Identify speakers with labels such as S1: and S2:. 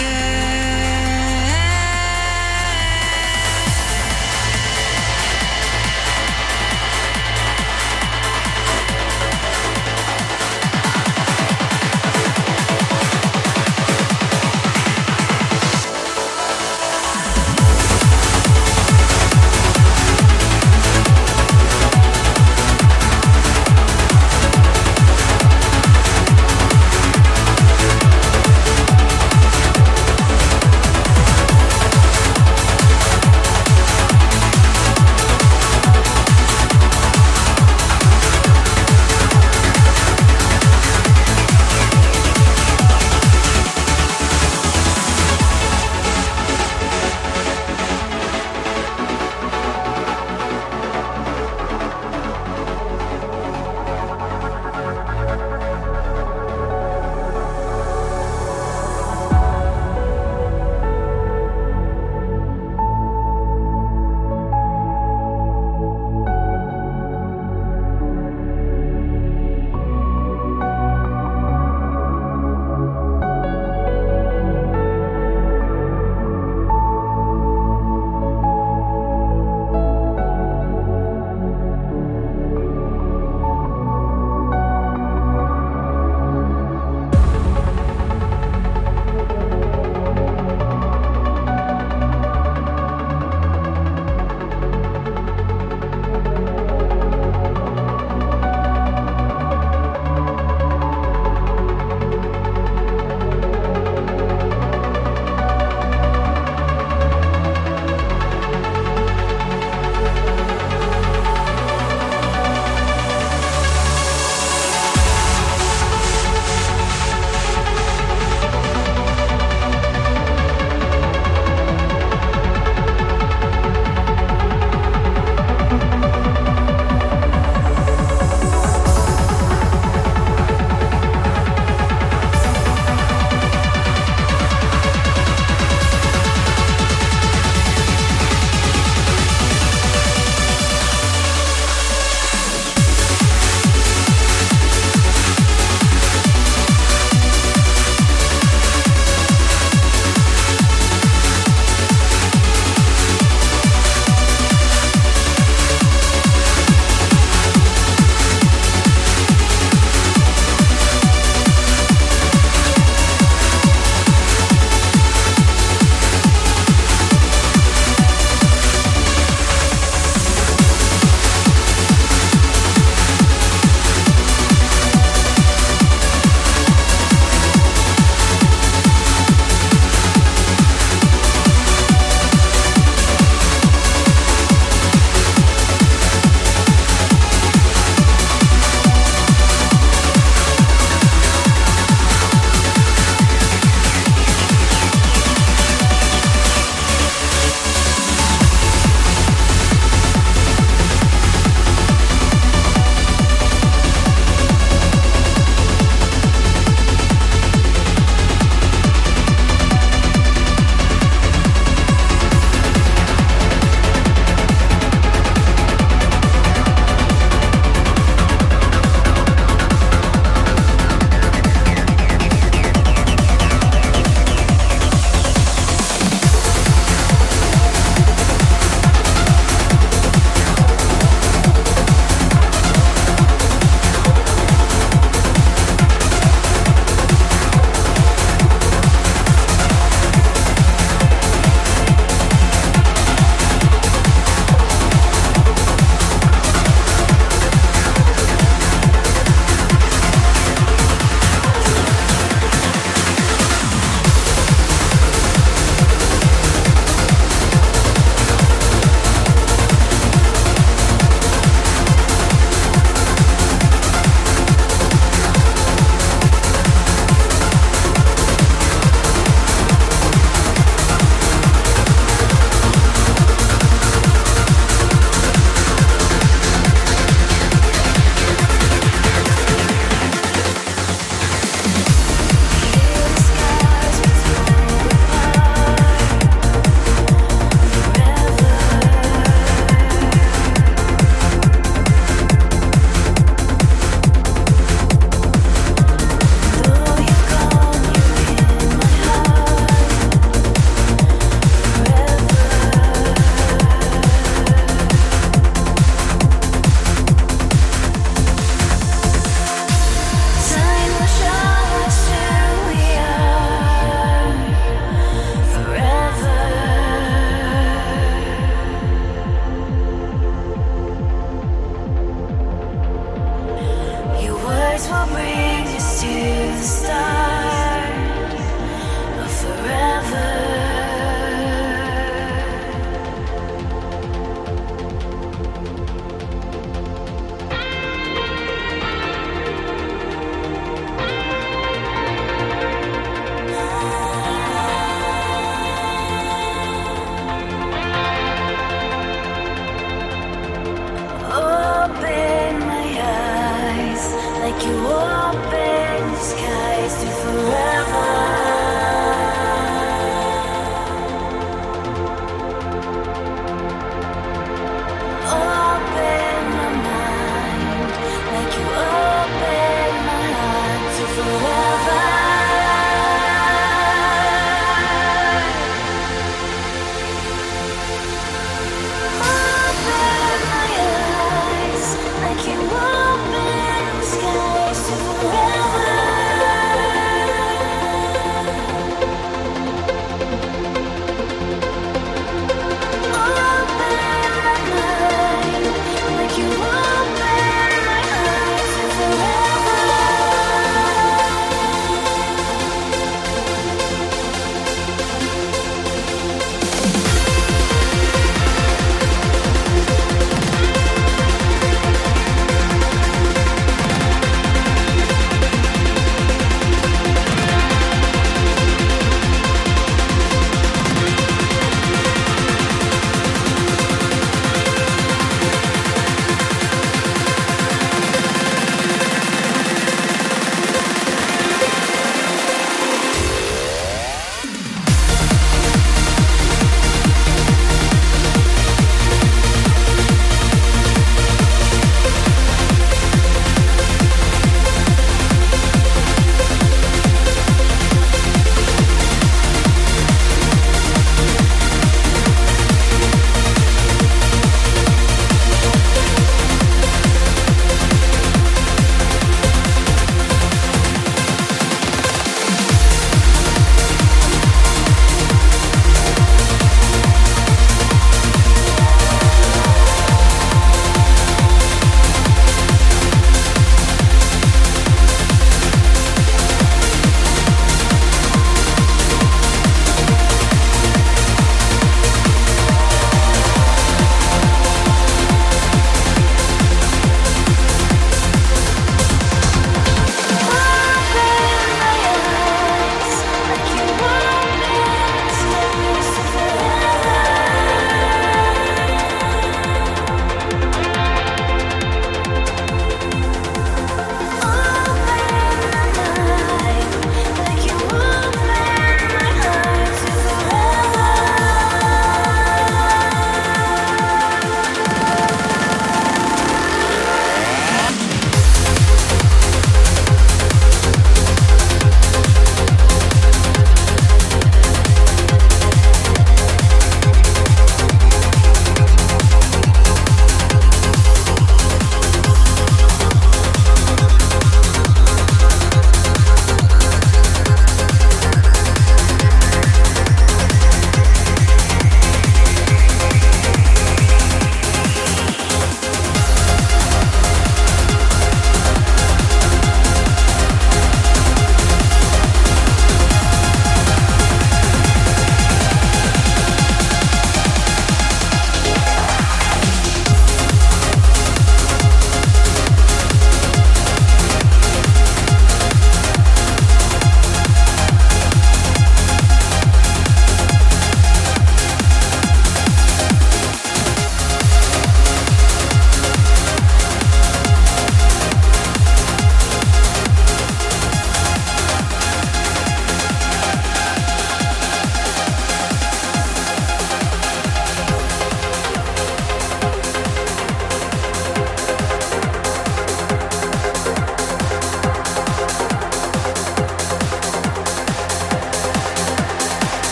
S1: again.